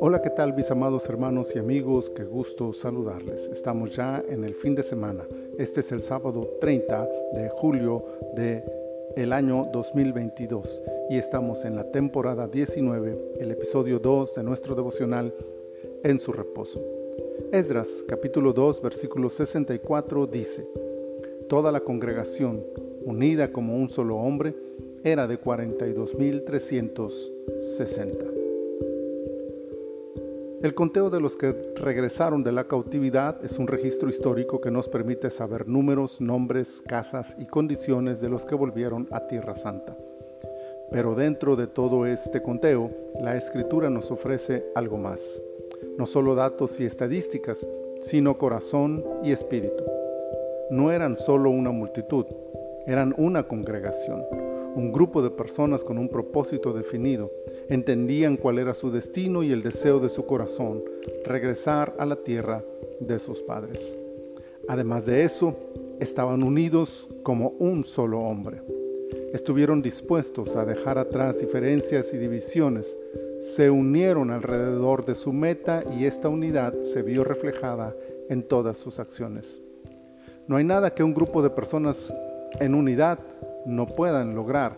Hola, ¿qué tal mis amados hermanos y amigos? Qué gusto saludarles. Estamos ya en el fin de semana. Este es el sábado 30 de julio de el año 2022 y estamos en la temporada 19, el episodio 2 de nuestro devocional En su reposo. Esdras capítulo 2 versículo 64 dice, Toda la congregación, unida como un solo hombre, era de 42.360. El conteo de los que regresaron de la cautividad es un registro histórico que nos permite saber números, nombres, casas y condiciones de los que volvieron a Tierra Santa. Pero dentro de todo este conteo, la escritura nos ofrece algo más. No solo datos y estadísticas, sino corazón y espíritu. No eran solo una multitud, eran una congregación un grupo de personas con un propósito definido. Entendían cuál era su destino y el deseo de su corazón, regresar a la tierra de sus padres. Además de eso, estaban unidos como un solo hombre. Estuvieron dispuestos a dejar atrás diferencias y divisiones, se unieron alrededor de su meta y esta unidad se vio reflejada en todas sus acciones. No hay nada que un grupo de personas en unidad no puedan lograr.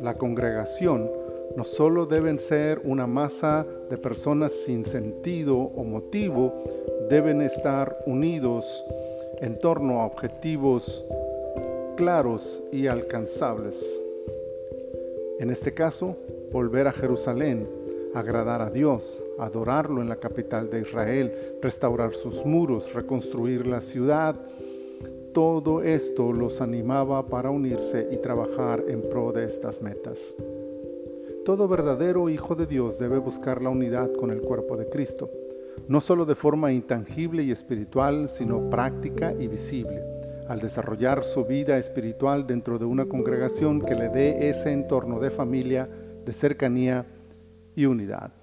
La congregación no solo deben ser una masa de personas sin sentido o motivo, deben estar unidos en torno a objetivos claros y alcanzables. En este caso, volver a Jerusalén, agradar a Dios, adorarlo en la capital de Israel, restaurar sus muros, reconstruir la ciudad, todo esto los animaba para unirse y trabajar en pro de estas metas. Todo verdadero hijo de Dios debe buscar la unidad con el cuerpo de Cristo, no solo de forma intangible y espiritual, sino práctica y visible, al desarrollar su vida espiritual dentro de una congregación que le dé ese entorno de familia, de cercanía y unidad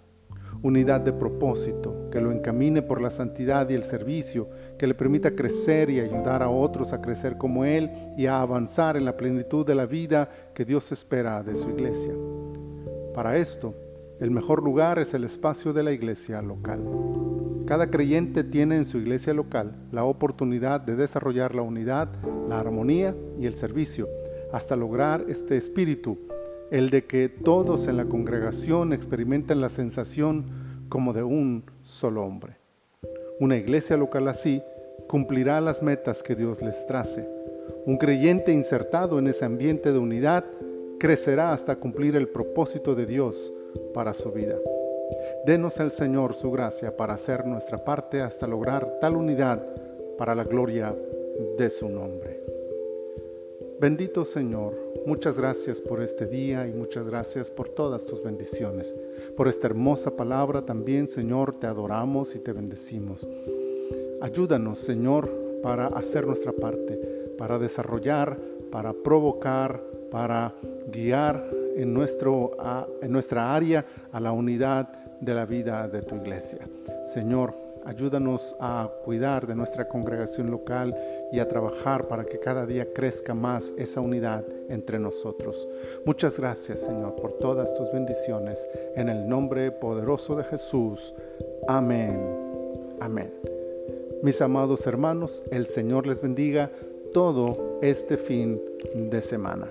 unidad de propósito, que lo encamine por la santidad y el servicio, que le permita crecer y ayudar a otros a crecer como Él y a avanzar en la plenitud de la vida que Dios espera de su iglesia. Para esto, el mejor lugar es el espacio de la iglesia local. Cada creyente tiene en su iglesia local la oportunidad de desarrollar la unidad, la armonía y el servicio, hasta lograr este espíritu el de que todos en la congregación experimenten la sensación como de un solo hombre. Una iglesia local así cumplirá las metas que Dios les trace. Un creyente insertado en ese ambiente de unidad crecerá hasta cumplir el propósito de Dios para su vida. Denos al Señor su gracia para hacer nuestra parte hasta lograr tal unidad para la gloria de su nombre. Bendito Señor, muchas gracias por este día y muchas gracias por todas tus bendiciones. Por esta hermosa palabra también, Señor, te adoramos y te bendecimos. Ayúdanos, Señor, para hacer nuestra parte, para desarrollar, para provocar, para guiar en, nuestro, en nuestra área a la unidad de la vida de tu iglesia. Señor, Ayúdanos a cuidar de nuestra congregación local y a trabajar para que cada día crezca más esa unidad entre nosotros. Muchas gracias, Señor, por todas tus bendiciones. En el nombre poderoso de Jesús. Amén. Amén. Mis amados hermanos, el Señor les bendiga todo este fin de semana.